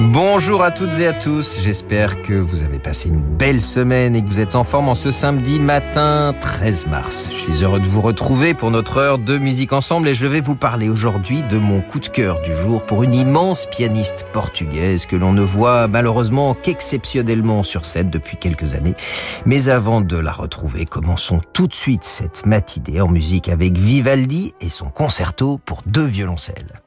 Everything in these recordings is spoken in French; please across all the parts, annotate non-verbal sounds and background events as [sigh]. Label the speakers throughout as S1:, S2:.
S1: Bonjour à toutes et à tous, j'espère que vous avez passé une belle semaine et que vous êtes en forme en ce samedi matin 13 mars. Je suis heureux de vous retrouver pour notre heure de musique ensemble et je vais vous parler aujourd'hui de mon coup de cœur du jour pour une immense pianiste portugaise que l'on ne voit malheureusement qu'exceptionnellement sur scène depuis quelques années. Mais avant de la retrouver, commençons tout de suite cette matinée en musique avec Vivaldi et son concerto pour deux violoncelles.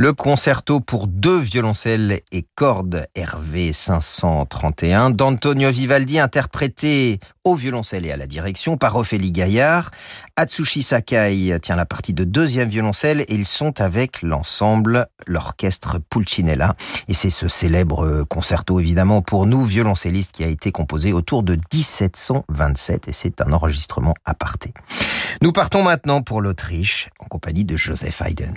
S1: Le concerto pour deux violoncelles et cordes RV 531 d'Antonio Vivaldi interprété au violoncelle et à la direction par Ophélie Gaillard. Atsushi Sakai tient la partie de deuxième violoncelle et ils sont avec l'ensemble, l'orchestre Pulcinella. Et c'est ce célèbre concerto évidemment pour nous violoncellistes qui a été composé autour de 1727 et c'est un enregistrement aparté. Nous partons maintenant pour l'Autriche en compagnie de Joseph Haydn.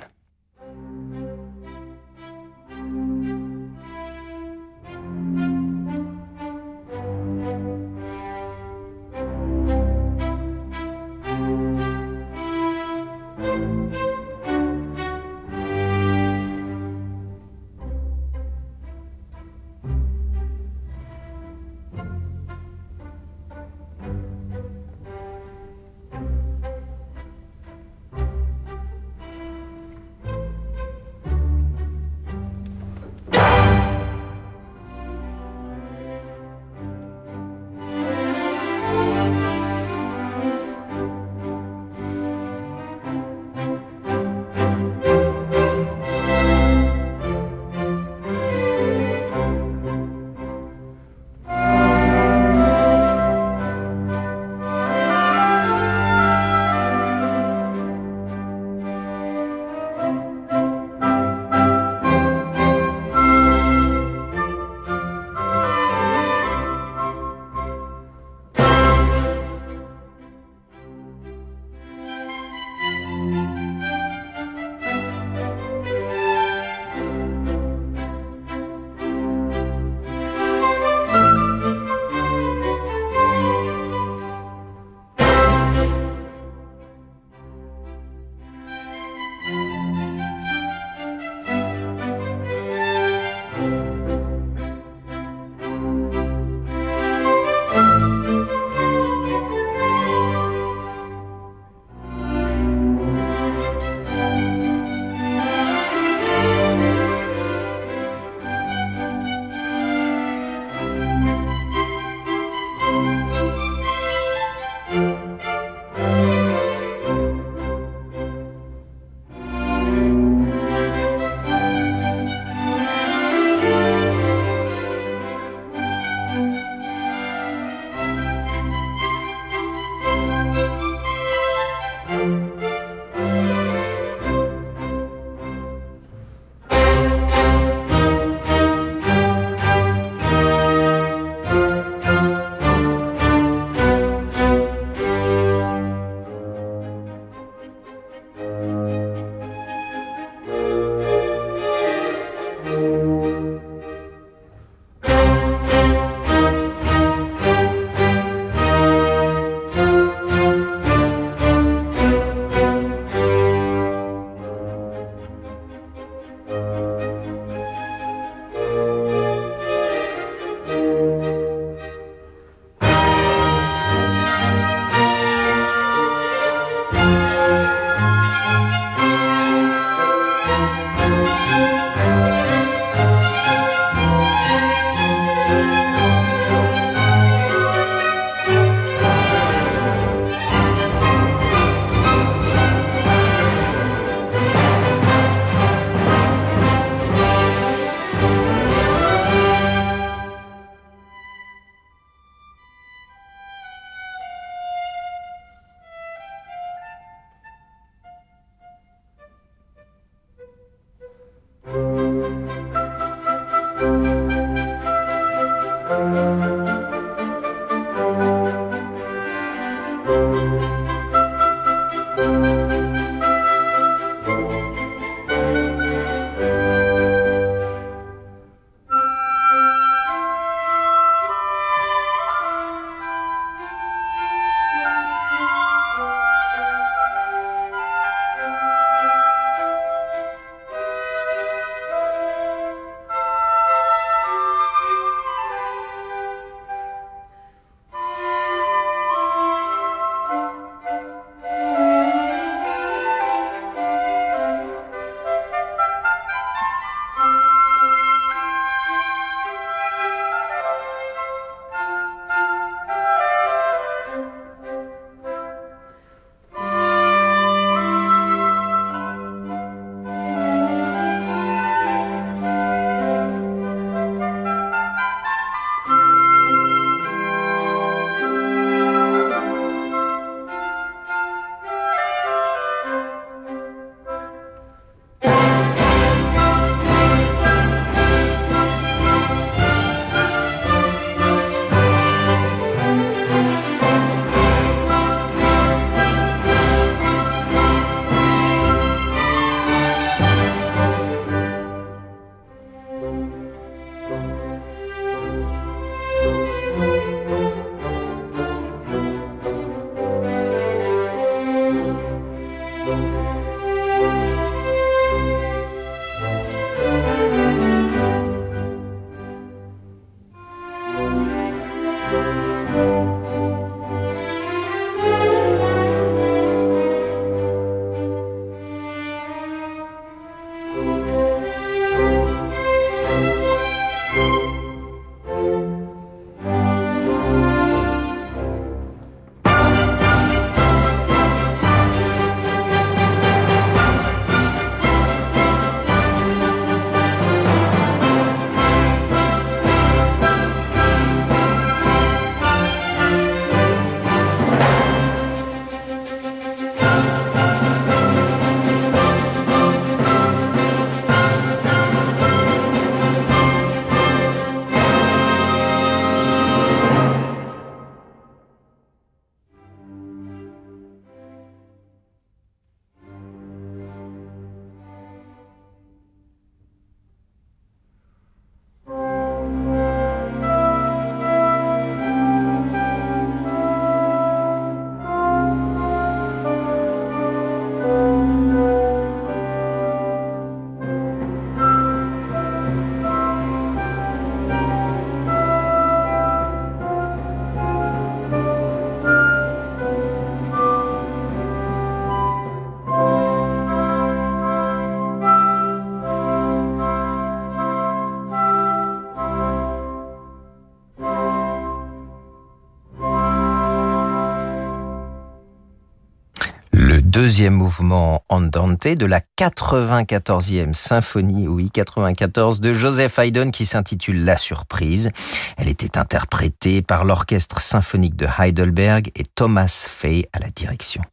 S1: Deuxième mouvement Andante de la 94e symphonie, oui, 94 de Joseph Haydn qui s'intitule La Surprise. Elle était interprétée par l'Orchestre symphonique de Heidelberg et Thomas Fay à la direction.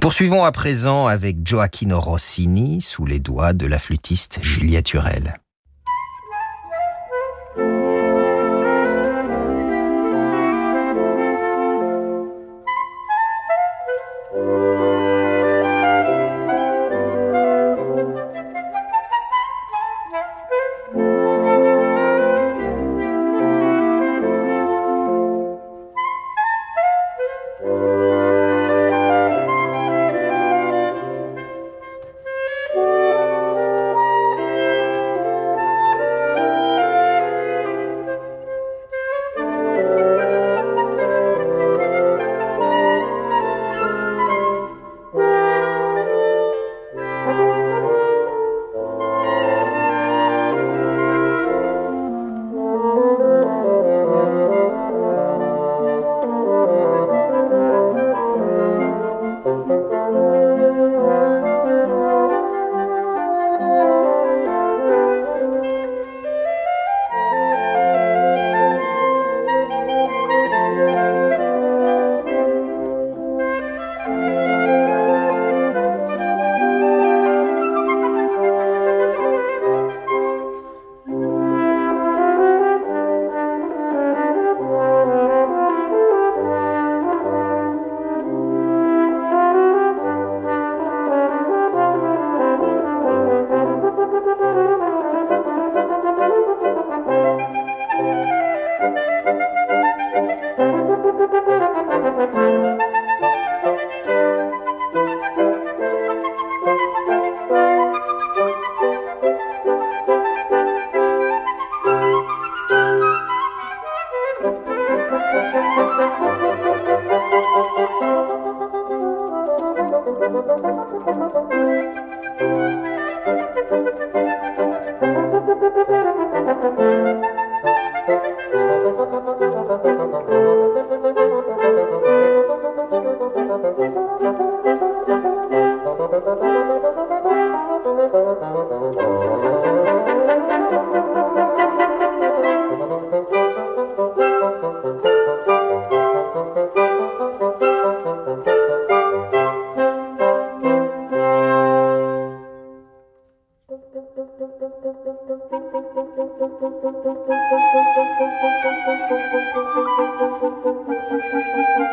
S1: Poursuivons à présent avec Gioacchino Rossini sous les doigts de la flûtiste Juliette Hurel.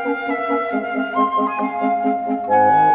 S1: Thank you.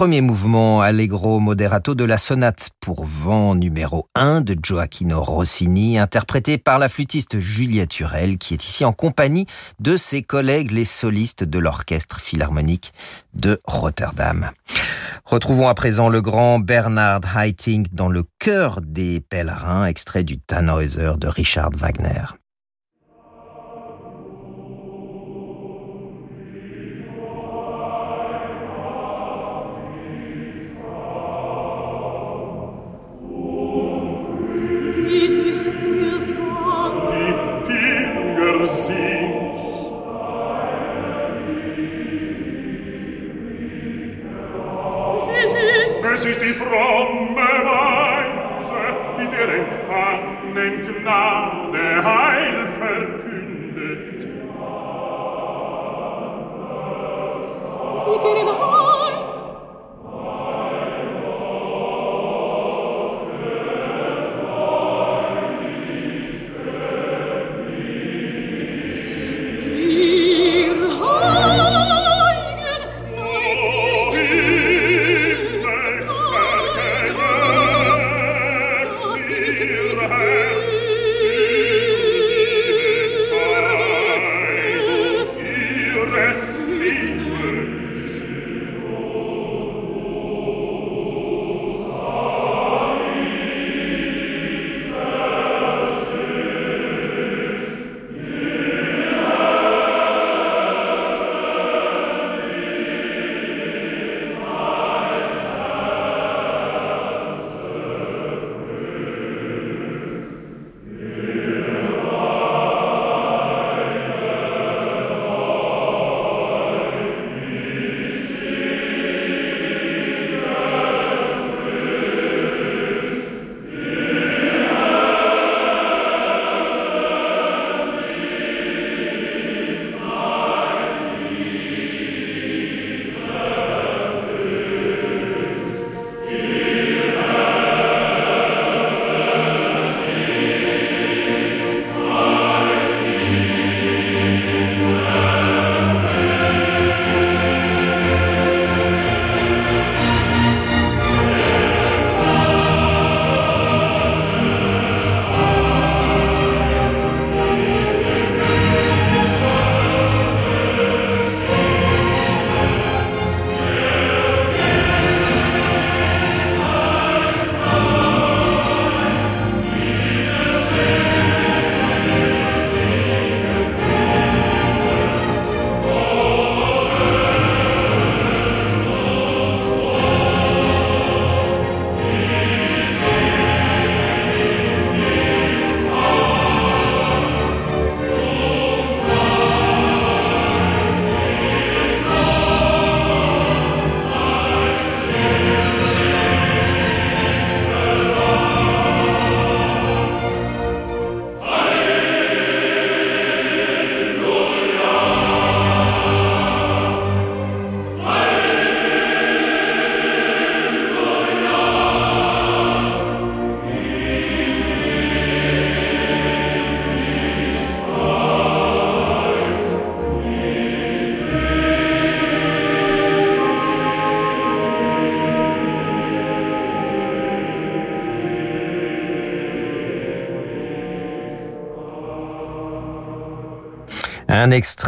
S1: Premier mouvement Allegro Moderato de la sonate pour vent numéro 1 de Gioacchino Rossini, interprété par la flûtiste Julia Turel, qui est ici en compagnie de ses collègues les solistes de l'Orchestre Philharmonique de Rotterdam. Retrouvons à présent le grand Bernard Haitink dans le cœur des pèlerins, extrait du Tannhäuser de Richard Wagner.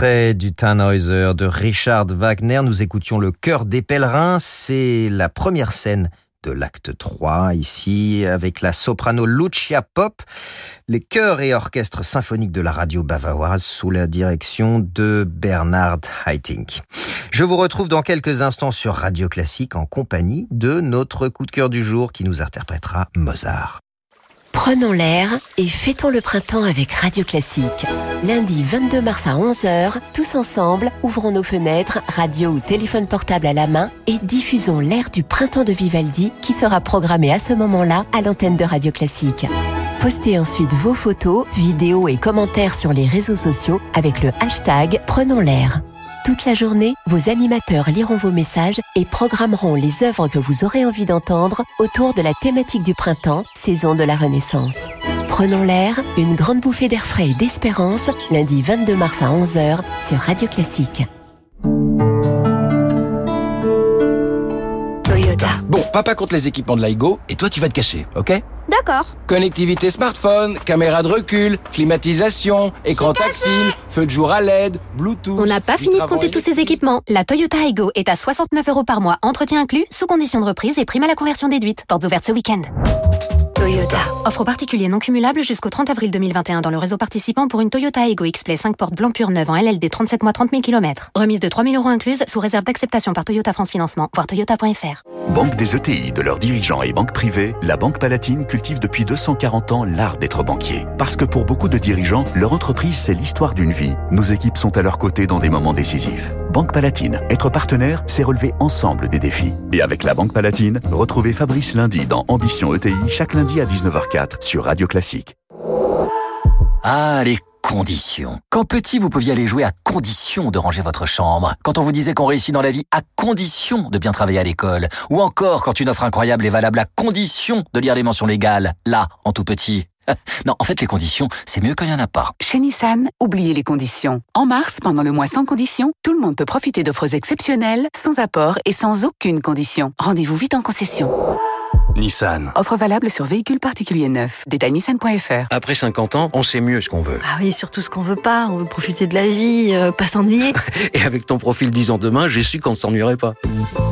S1: Du Tannhäuser de Richard Wagner. Nous écoutions Le cœur des pèlerins. C'est la première scène de l'acte 3, ici, avec la soprano Lucia Pop, les chœurs et orchestres symphoniques de la radio bavaroise sous la direction de Bernard Haitink. Je vous retrouve dans quelques instants sur Radio Classique en compagnie de notre coup de cœur du jour qui nous interprétera Mozart.
S2: Prenons l'air et fêtons le printemps avec Radio Classique. Lundi 22 mars à 11h, tous ensemble, ouvrons nos fenêtres, radio ou téléphone portable à la main et diffusons l'air du printemps de Vivaldi qui sera programmé à ce moment-là à l'antenne de Radio Classique. Postez ensuite vos photos, vidéos et commentaires sur les réseaux sociaux avec le hashtag Prenons l'air. Toute la journée, vos animateurs liront vos messages et programmeront les œuvres que vous aurez envie d'entendre autour de la thématique du printemps, saison de la Renaissance. Prenons l'air, une grande bouffée d'air frais et d'espérance, lundi 22 mars à 11h sur Radio Classique.
S3: Papa compte les équipements de l'AIGO et toi tu vas te cacher, ok?
S4: D'accord.
S3: Connectivité smartphone, caméra de recul, climatisation, écran tactile, feu de jour à LED, Bluetooth.
S4: On n'a pas fini de compter tous ces équipements. La Toyota Aygo est à 69 euros par mois, entretien inclus, sous condition de reprise et prime à la conversion déduite. Portes ouvertes ce week-end. Toyota. Offre particulier non cumulable jusqu'au 30 avril 2021 dans le réseau participant pour une Toyota Ego X-Play 5 portes blanc pur neuve en LLD 37 mois 30 000 km. Remise de 3 000 euros incluse sous réserve d'acceptation par Toyota France Financement. Voir toyota.fr.
S5: Banque des ETI, de leurs dirigeants et banques privées, la Banque Palatine cultive depuis 240 ans l'art d'être banquier. Parce que pour beaucoup de dirigeants, leur entreprise, c'est l'histoire d'une vie. Nos équipes sont à leur côté dans des moments décisifs. Banque Palatine, être partenaire, c'est relever ensemble des défis. Et avec la Banque Palatine, retrouvez Fabrice lundi dans Ambition ETI chaque lundi à 19h04 sur Radio Classique.
S6: Ah, les conditions. Quand petit, vous pouviez aller jouer à condition de ranger votre chambre. Quand on vous disait qu'on réussit dans la vie à condition de bien travailler à l'école. Ou encore quand une offre incroyable est valable à condition de lire les mentions légales. Là, en tout petit. [laughs] Non, en fait, les conditions, c'est mieux quand il n'y en a pas.
S7: Chez Nissan, oubliez les conditions. En mars, pendant le mois sans conditions, tout le monde peut profiter d'offres exceptionnelles, sans apport et sans aucune condition. Rendez-vous vite en concession.
S3: Nissan.
S7: Offre valable sur véhicules particuliers neufs. Détail nissan.fr.
S3: Après 50 ans, on sait mieux ce qu'on veut.
S8: Ah oui, surtout ce qu'on veut pas. On veut profiter de la vie, euh, pas s'ennuyer. [laughs]
S3: Et avec ton profil 10 ans demain, j'ai su qu'on ne s'ennuierait pas.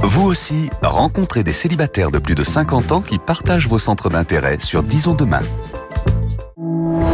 S5: Vous aussi, rencontrez des célibataires de plus de 50 ans qui partagent vos centres d'intérêt sur Disons demain.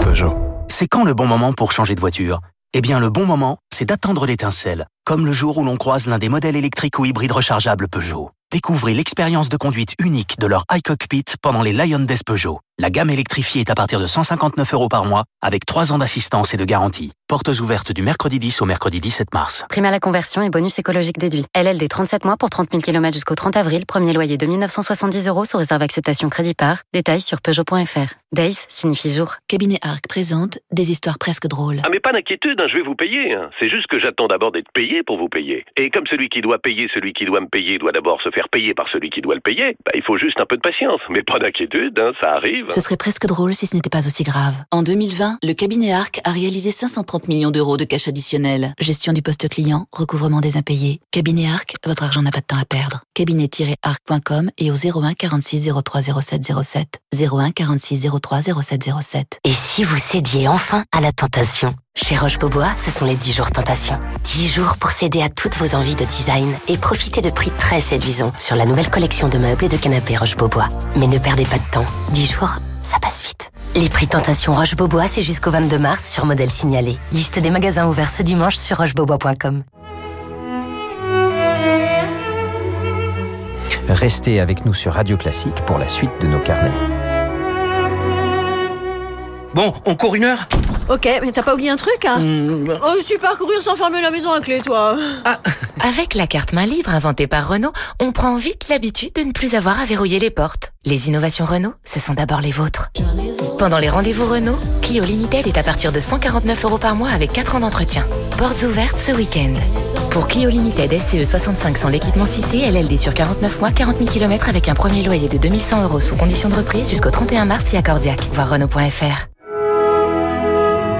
S9: Peugeot. C'est quand le bon moment pour changer de voiture? Eh bien, le bon moment, c'est d'attendre l'étincelle. Comme le jour où l'on croise l'un des modèles électriques ou hybrides rechargeables Peugeot. Découvrez l'expérience de conduite unique de leur iCockpit pendant les Lion Days Peugeot. La gamme électrifiée est à partir de 159 euros par mois, avec 3 ans d'assistance et de garantie. Portes ouvertes du mercredi 10 au mercredi 17 mars.
S10: Prime à la conversion et bonus écologique déduit. LLD 37 mois pour 30 000 km jusqu'au 30 avril. Premier loyer de 1970 euros sous réserve acceptation crédit par. Détails sur Peugeot.fr. Days signifie jour.
S11: Cabinet Arc présente des histoires presque drôles.
S12: Ah mais pas d'inquiétude, hein, je vais vous payer. hein. C'est juste que j'attends d'abord d'être payé pour vous payer. Et comme celui qui doit payer celui qui doit me payer doit d'abord se faire payer par celui qui doit le payer, bah, il faut juste un peu de patience. Mais pas d'inquiétude, hein, ça arrive.
S11: Ce serait presque drôle si ce n'était pas aussi grave. En 2020, le cabinet Arc a réalisé 530 millions d'euros de cash additionnel. Gestion du poste client, recouvrement des impayés. Cabinet Arc, votre argent n'a pas de temps à perdre. Cabinet-arc.com et au 01 46 03 07 07. 01 46 03 07 07.
S2: Et si vous cédiez enfin à la tentation? Chez Roche-Beaubois, ce sont les 10 jours tentation. 10 jours pour céder à toutes vos envies de design et profiter de prix très séduisants sur la nouvelle collection de meubles et de canapés Roche-Beaubois. Mais ne perdez pas de temps. 10 jours, ça passe vite. Les prix tentation Roche-Beaubois, c'est jusqu'au 22 mars sur modèle signalé. Liste des magasins ouverts ce dimanche sur rochebeaubois.com.
S1: Restez avec nous sur Radio Classique pour la suite de nos carnets.
S9: Bon, on court une heure?
S8: Ok, mais t'as pas oublié un truc, hein Oh, tu pars courir sans fermer la maison à clé, toi.
S13: Avec la carte main libre inventée par Renault, on prend vite l'habitude de ne plus avoir à verrouiller les portes. Les innovations Renault, ce sont d'abord les vôtres. Pendant les rendez-vous Renault, Clio Limited est à partir de 149 euros par mois avec 4 ans d'entretien. Portes ouvertes ce week-end. Pour Clio Limited SCE 65 sans l'équipement cité, LLD sur 49 mois, 40 000 km avec un premier loyer de 2100 euros sous condition de reprise jusqu'au 31 mars via Cordiac. Voir Renault.fr.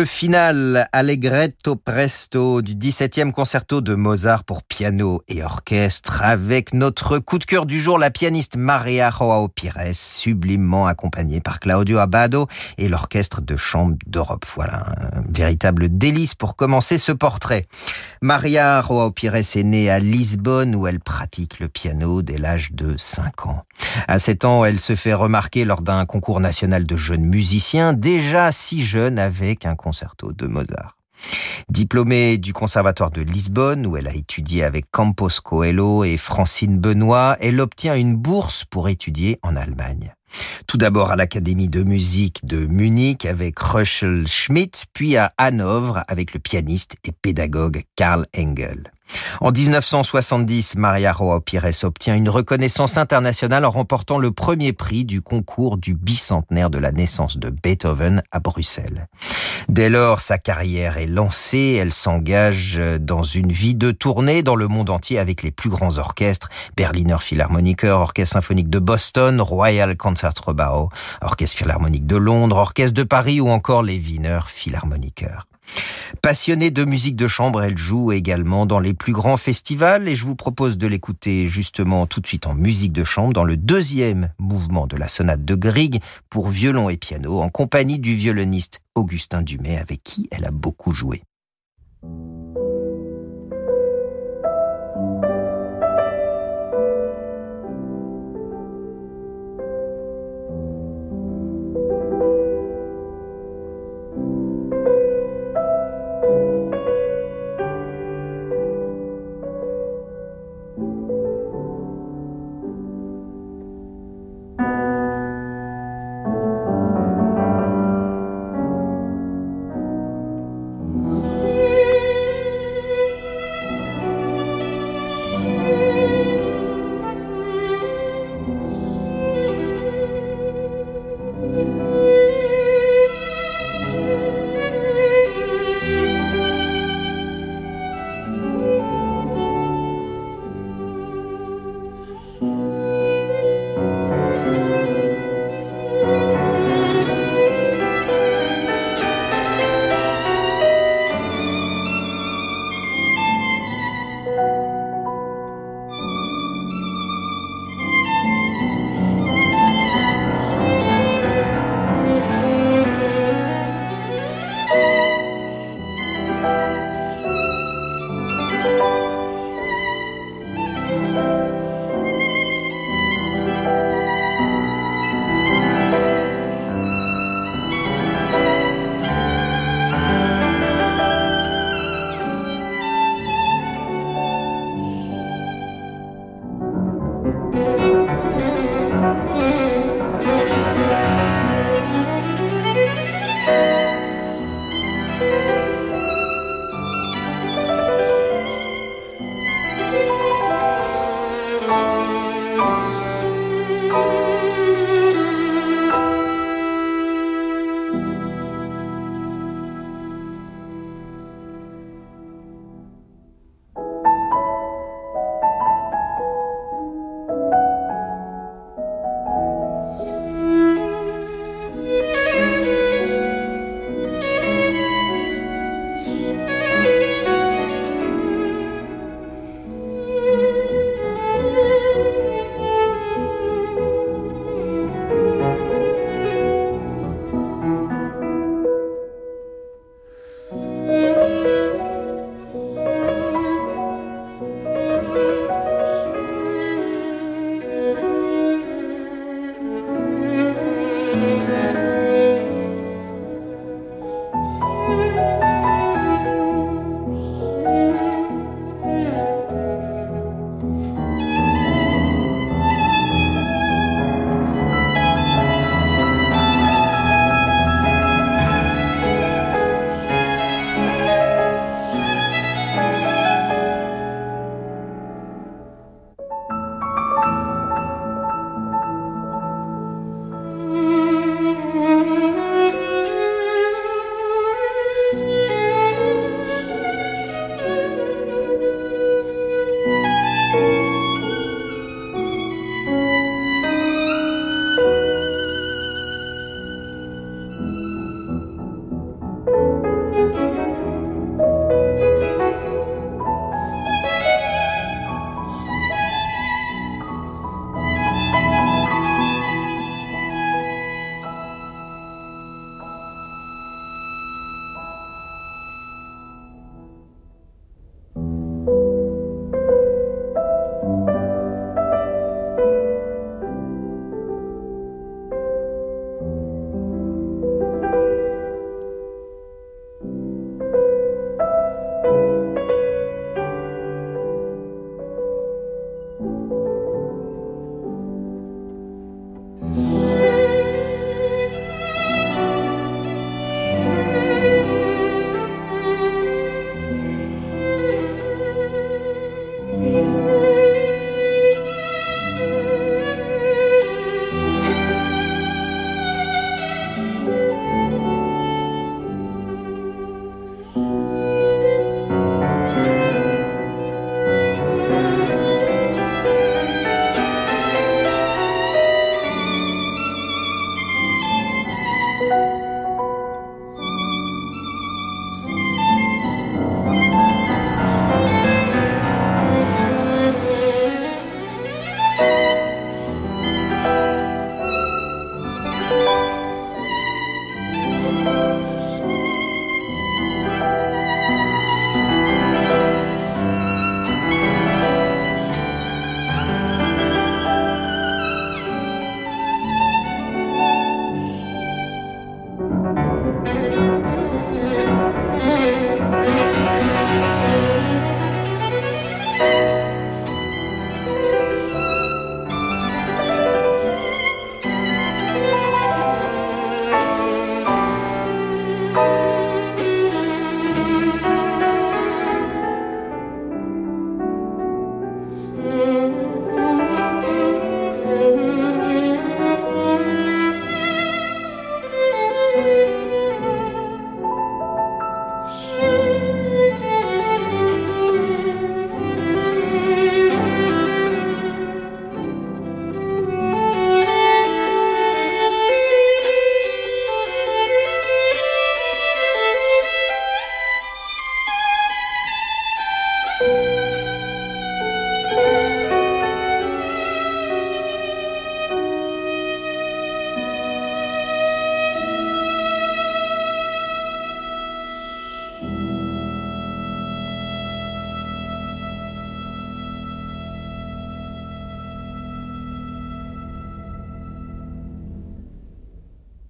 S1: Le final Allegretto Presto du 17e concerto de Mozart pour piano et orchestre avec notre coup de cœur du jour, la pianiste Maria Joao Pires, sublimement accompagnée par Claudio Abbado et l'orchestre de chambre d'Europe. Voilà, un véritable délice pour commencer ce portrait. Maria Joao Pires est née à Lisbonne où elle pratique le piano dès l'âge de 5 ans. À 7 ans, elle se fait remarquer lors d'un concours national de jeunes musiciens, déjà si jeune avec un de Mozart. Diplômée du Conservatoire de Lisbonne, où elle a étudié avec Campos Coelho et Francine Benoît, elle obtient une bourse pour étudier en Allemagne. Tout d'abord à l'Académie de musique de Munich avec Röschel Schmidt, puis à Hanovre avec le pianiste et pédagogue Karl Engel. En 1970, Maria Roa Pires obtient une reconnaissance internationale en remportant le premier prix du concours du bicentenaire de la naissance de Beethoven à Bruxelles. Dès lors, sa carrière est lancée, elle s'engage dans une vie de tournée dans le monde entier avec les plus grands orchestres, Berliner Philharmoniker, Orchestre symphonique de Boston, Royal Concertgebouw, Orchestre philharmonique de Londres, Orchestre de Paris ou encore les Wiener Philharmoniker. Passionnée de musique de chambre, elle joue également dans les plus grands festivals et je vous propose de l'écouter justement tout de suite en musique de chambre dans le deuxième mouvement de la sonate de Grieg pour violon et piano en compagnie du violoniste Augustin Dumay avec qui elle a beaucoup joué.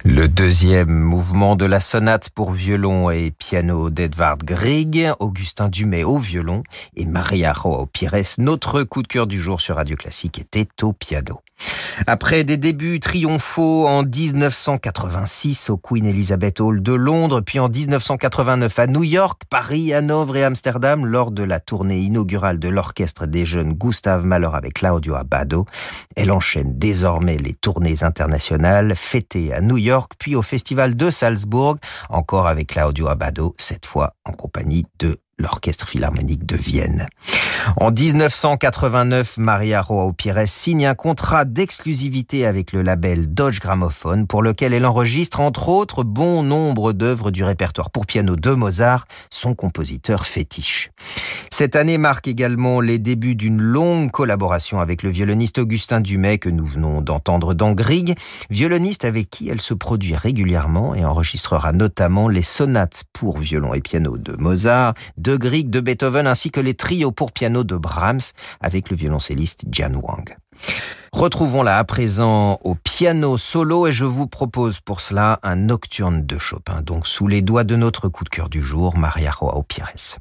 S1: Le deuxième mouvement de la sonate pour violon et piano d'Edvard Grieg, Augustin Dumay au violon et Maria Joao Pires. Notre coup de cœur du jour sur Radio Classique était au piano. Après des débuts triomphaux en 1986 au Queen Elizabeth Hall de Londres, puis en 1989 à New York, Paris, Hanovre et Amsterdam, lors de la tournée inaugurale de l'orchestre des jeunes Gustave Mahler avec Claudio Abbado, elle enchaîne désormais les tournées internationales, fêtées à New York, puis au Festival de Salzbourg, encore avec Claudio Abbado, cette fois en compagnie de l'Orchestre Philharmonique de Vienne. En 1989, Maria Joao Pires signe un contrat d'exclusivité avec le label Dodge Gramophone pour lequel elle enregistre entre autres bon nombre d'œuvres du répertoire pour piano de Mozart, son compositeur fétiche. Cette année marque également les débuts d'une longue collaboration avec le violoniste Augustin Dumay que nous venons d'entendre dans Grieg, violoniste avec qui elle se produit régulièrement et enregistrera notamment les sonates pour violon et piano de Mozart, Grieg, de Beethoven ainsi que les trios pour piano de Brahms avec le violoncelliste Jan Wang. Retrouvons-la à présent au piano solo et je vous propose pour cela un nocturne de Chopin, donc sous les doigts de notre coup de cœur du jour, Maria Joao Pires.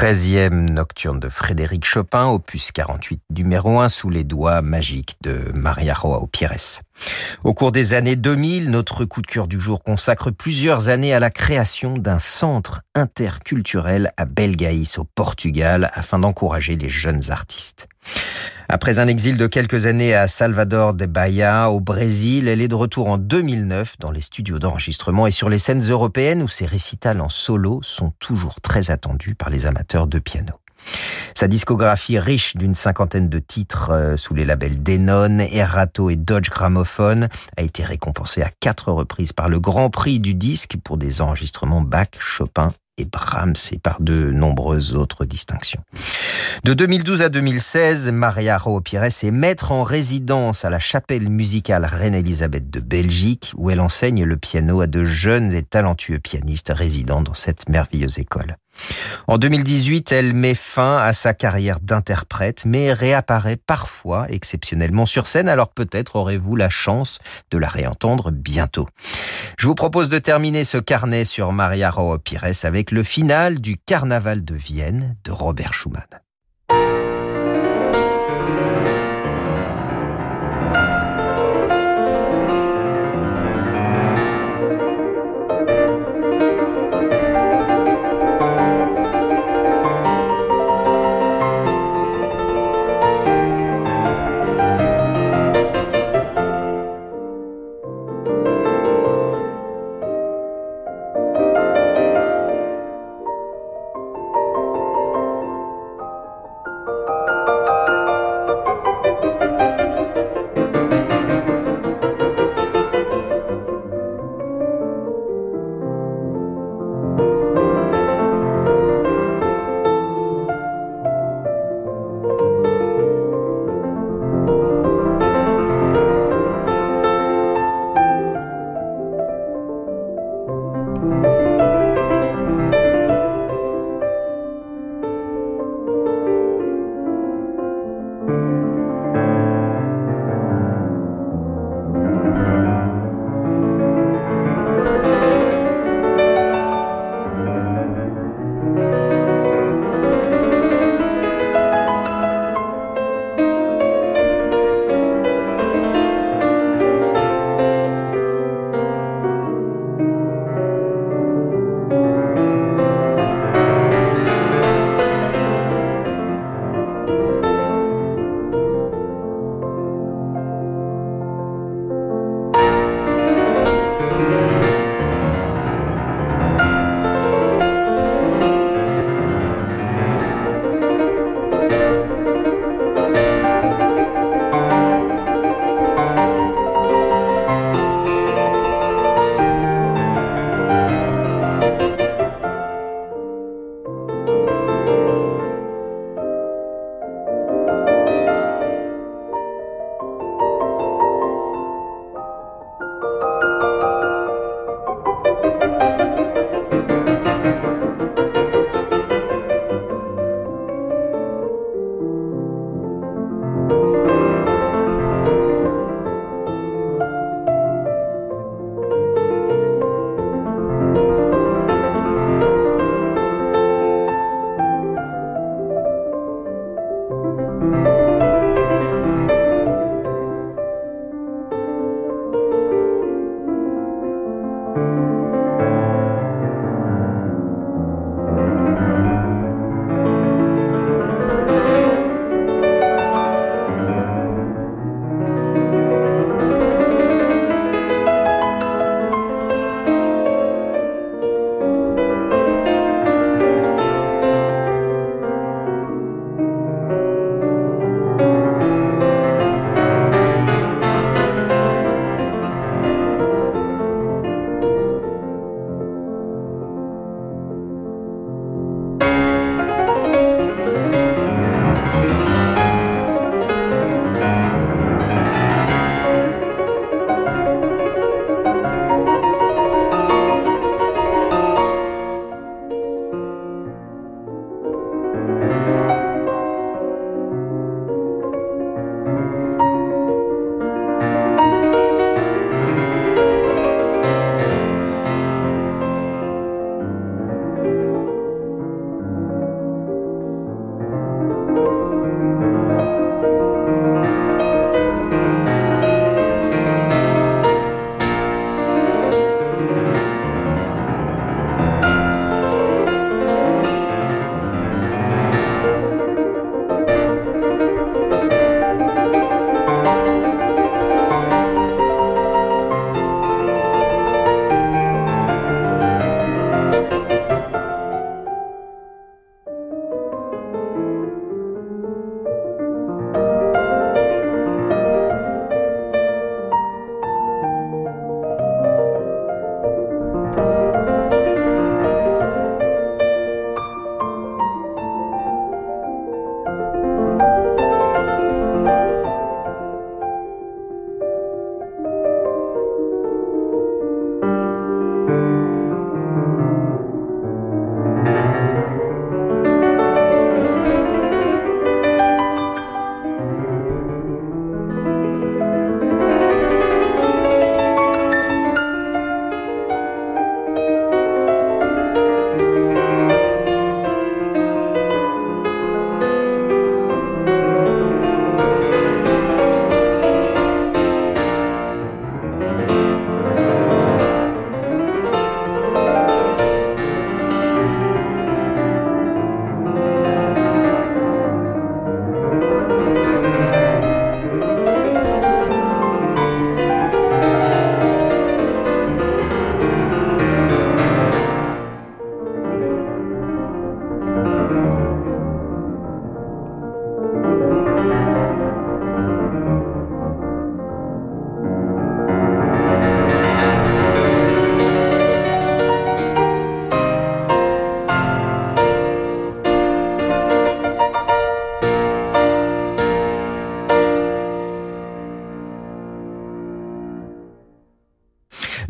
S1: 13e nocturne de Frédéric Chopin, opus 48 numéro 1, sous les doigts magiques de Maria Joao Pires. Au cours des années 2000, notre coup de cœur du jour consacre plusieurs années à la création d'un centre interculturel à Belgaïs, au Portugal, afin d'encourager les jeunes artistes. Après un exil de quelques années à Salvador de Bahia, au Brésil, elle est de retour en 2009 dans les studios d'enregistrement et sur les scènes européennes où ses récitals en solo sont toujours très attendus par les amateurs de piano. Sa discographie riche d'une cinquantaine de titres euh, sous les labels Denon, Erato et Dodge Gramophone a été récompensée à quatre reprises par le Grand Prix du disque pour des enregistrements Bach, Chopin et Brahms et par de nombreuses autres distinctions. De 2012 à 2016, Maria Roa Pires est maître en résidence à la chapelle musicale Reine-Élisabeth de Belgique où elle enseigne le piano à de jeunes et talentueux pianistes résidant dans cette merveilleuse école. En 2018, elle met fin à sa carrière d'interprète, mais réapparaît parfois exceptionnellement sur scène, alors peut-être aurez-vous la chance de la réentendre bientôt. Je vous propose de terminer ce carnet sur Maria Roa Pires avec le final du Carnaval de Vienne de Robert Schumann.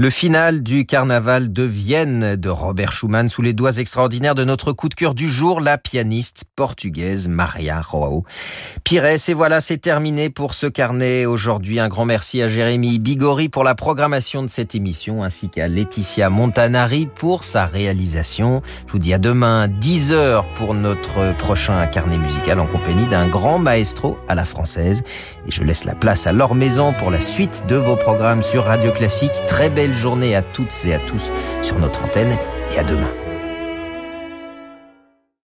S1: Le final du carnaval de Vienne de Robert Schumann sous les doigts extraordinaires de notre coup de cœur du jour, la pianiste portugaise Maria Joao Pires. Et voilà, c'est terminé pour ce carnet aujourd'hui. Un grand merci à Jérémy Bigori pour la programmation de cette émission ainsi qu'à Laetitia Montanari pour sa réalisation. Je vous dis à demain 10h pour notre prochain carnet musical en compagnie d'un grand maestro à la française. Et je laisse la place à leur maison pour la suite de vos programmes sur Radio Classique. Très belle journée à toutes et à tous sur notre antenne et à demain.